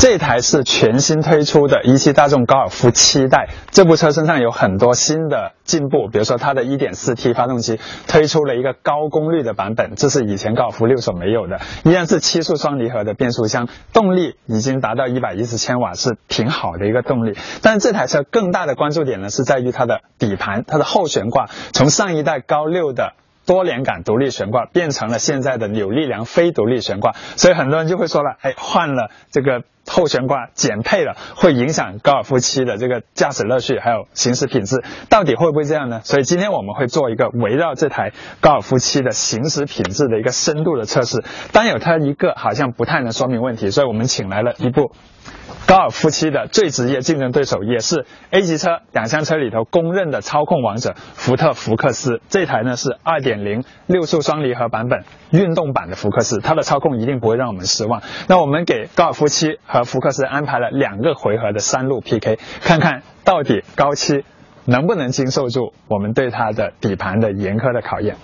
这台是全新推出的一汽大众高尔夫七代，这部车身上有很多新的进步，比如说它的 1.4T 发动机推出了一个高功率的版本，这是以前高尔夫六所没有的，依然是七速双离合的变速箱，动力已经达到110千瓦，是挺好的一个动力。但是这台车更大的关注点呢是在于它的底盘，它的后悬挂从上一代高六的。多连杆独立悬挂变成了现在的扭力梁非独立悬挂，所以很多人就会说了，哎，换了这个后悬挂减配了，会影响高尔夫七的这个驾驶乐趣还有行驶品质，到底会不会这样呢？所以今天我们会做一个围绕这台高尔夫七的行驶品质的一个深度的测试，单有它一个好像不太能说明问题，所以我们请来了一部。高尔夫七的最直接竞争对手，也是 A 级车两厢车里头公认的操控王者——福特福克斯。这台呢是2.0六速双离合版本运动版的福克斯，它的操控一定不会让我们失望。那我们给高尔夫七和福克斯安排了两个回合的山路 PK，看看到底高七能不能经受住我们对它的底盘的严苛的考验。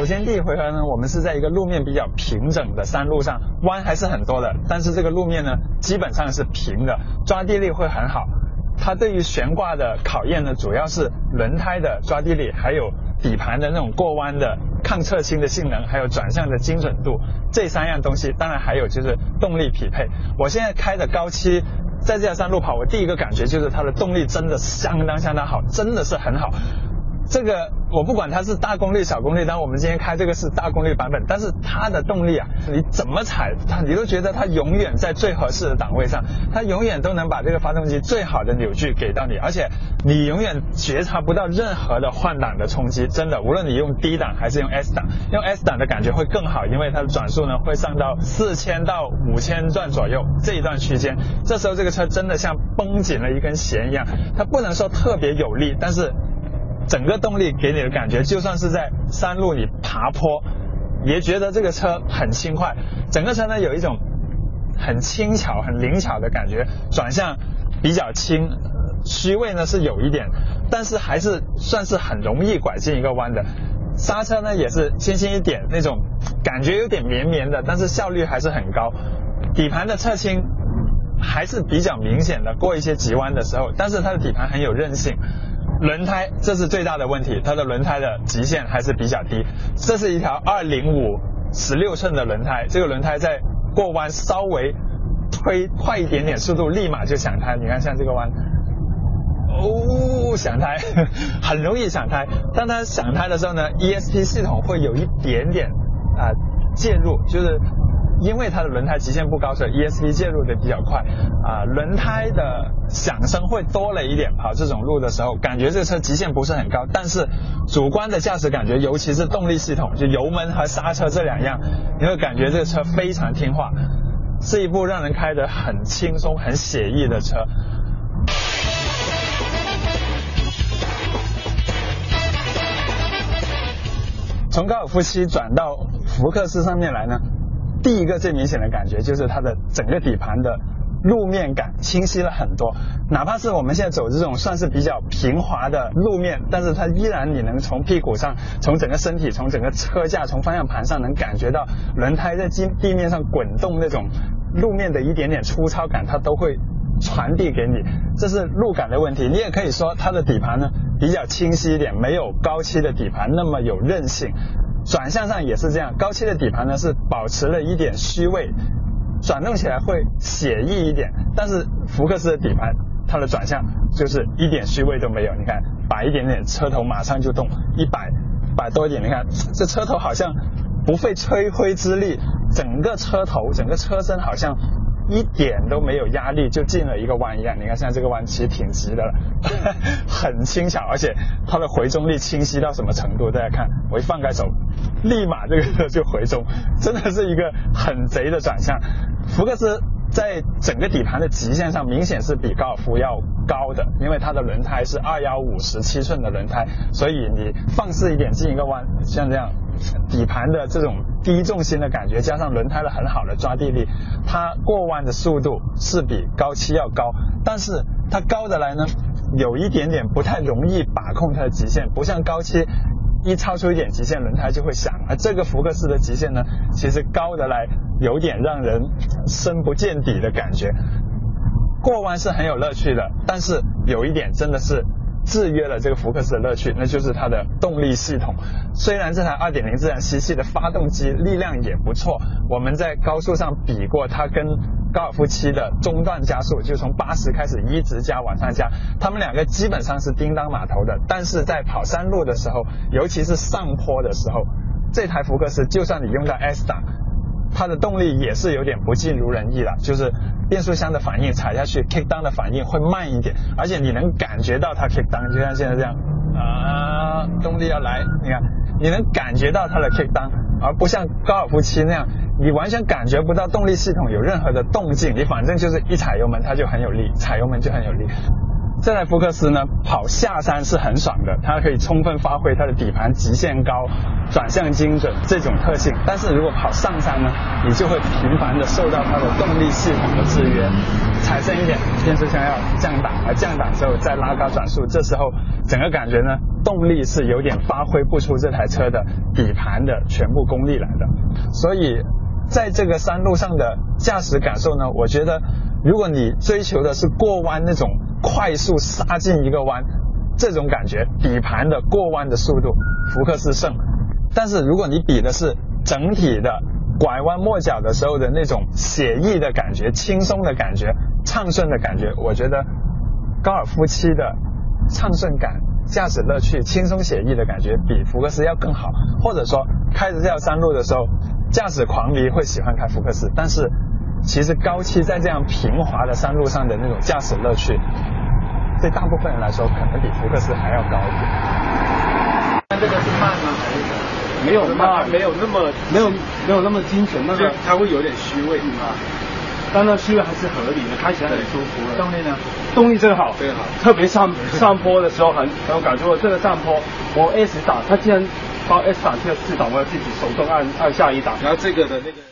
首先，第一回合呢，我们是在一个路面比较平整的山路上，弯还是很多的，但是这个路面呢，基本上是平的，抓地力会很好。它对于悬挂的考验呢，主要是轮胎的抓地力，还有底盘的那种过弯的抗侧倾的性能，还有转向的精准度，这三样东西。当然还有就是动力匹配。我现在开的高七，在这条山路跑，我第一个感觉就是它的动力真的相当相当好，真的是很好。这个我不管它是大功率小功率，但我们今天开这个是大功率版本，但是它的动力啊，你怎么踩它，你都觉得它永远在最合适的档位上，它永远都能把这个发动机最好的扭矩给到你，而且你永远觉察不到任何的换挡的冲击，真的，无论你用 D 档还是用 S 档，用 S 档的感觉会更好，因为它的转速呢会上到四千到五千转左右这一段区间，这时候这个车真的像绷紧了一根弦一样，它不能说特别有力，但是。整个动力给你的感觉，就算是在山路里爬坡，也觉得这个车很轻快。整个车呢有一种很轻巧、很灵巧的感觉，转向比较轻，虚位呢是有一点，但是还是算是很容易拐进一个弯的。刹车呢也是轻轻一点，那种感觉有点绵绵的，但是效率还是很高。底盘的侧倾还是比较明显的，过一些急弯的时候，但是它的底盘很有韧性。轮胎，这是最大的问题，它的轮胎的极限还是比较低。这是一条二零五十六寸的轮胎，这个轮胎在过弯稍微推快一点点速度，立马就响胎。你看像这个弯，哦，响胎，很容易响胎。当它响胎的时候呢，ESP 系统会有一点点啊介入，就是。因为它的轮胎极限不高，所以 ESP 介入的比较快，啊，轮胎的响声会多了一点。跑这种路的时候，感觉这车极限不是很高，但是主观的驾驶感觉，尤其是动力系统，就油门和刹车这两样，你会感觉这车非常听话，是一部让人开得很轻松、很写意的车。从高尔夫七转到福克斯上面来呢？第一个最明显的感觉就是它的整个底盘的路面感清晰了很多，哪怕是我们现在走这种算是比较平滑的路面，但是它依然你能从屁股上、从整个身体、从整个车架、从方向盘上能感觉到轮胎在地地面上滚动那种路面的一点点粗糙感，它都会传递给你，这是路感的问题。你也可以说它的底盘呢比较清晰一点，没有高七的底盘那么有韧性。转向上也是这样，高七的底盘呢是保持了一点虚位，转动起来会写意一点。但是福克斯的底盘，它的转向就是一点虚位都没有。你看，摆一点点，车头马上就动，一摆摆多一点，你看这车头好像不费吹灰之力，整个车头、整个车身好像。一点都没有压力就进了一个弯一样，你看现在这个弯其实挺直的了，很轻巧，而且它的回中力清晰到什么程度？大家看，我一放开手，立马这个就回中，真的是一个很贼的转向。福克斯在整个底盘的极限上明显是比高尔夫要高的，因为它的轮胎是二幺五十七寸的轮胎，所以你放肆一点进一个弯，像这样。底盘的这种低重心的感觉，加上轮胎的很好的抓地力，它过弯的速度是比高七要高，但是它高的来呢，有一点点不太容易把控它的极限，不像高七一超出一点极限，轮胎就会响。而这个福克斯的极限呢，其实高的来有点让人深不见底的感觉。过弯是很有乐趣的，但是有一点真的是。制约了这个福克斯的乐趣，那就是它的动力系统。虽然这台2.0自然吸气的发动机力量也不错，我们在高速上比过，它跟高尔夫七的中段加速，就从八十开始一直加往上加，它们两个基本上是叮当码头的。但是在跑山路的时候，尤其是上坡的时候，这台福克斯就算你用到 S 档。它的动力也是有点不尽如人意了，就是变速箱的反应踩下去，kick down 的反应会慢一点，而且你能感觉到它 kick down，就像现在这样，啊，动力要来，你看，你能感觉到它的 kick down，而不像高尔夫七那样，你完全感觉不到动力系统有任何的动静，你反正就是一踩油门它就很有力，踩油门就很有力。这台福克斯呢，跑下山是很爽的，它可以充分发挥它的底盘极限高、转向精准这种特性。但是如果跑上山呢，你就会频繁的受到它的动力系统的制约，踩深一点，变速箱要降档，而降档之后再拉高转速，这时候整个感觉呢，动力是有点发挥不出这台车的底盘的全部功力来的。所以在这个山路上的驾驶感受呢，我觉得如果你追求的是过弯那种。快速杀进一个弯，这种感觉，底盘的过弯的速度，福克斯胜。但是如果你比的是整体的拐弯抹角的时候的那种写意的感觉、轻松的感觉、畅顺的感觉，我觉得高尔夫七的畅顺感、驾驶乐趣、轻松写意的感觉比福克斯要更好。或者说开着这条山路的时候，驾驶狂迷会喜欢开福克斯，但是。其实高七在这样平滑的山路上的那种驾驶乐趣，对大部分人来说可能比福克斯还要高一点。那这个是慢吗？还是没有慢，没有那么没有没有那么精准，那个它会有点虚位啊。但那虚位还是合理的，开起来很舒服。动力呢？动力真好，真好。特别上 上坡的时候很很有感触。这个上坡我 S 档，它竟然帮 S 档这个四档，我要自己手动按按下一档。然后这个的那个。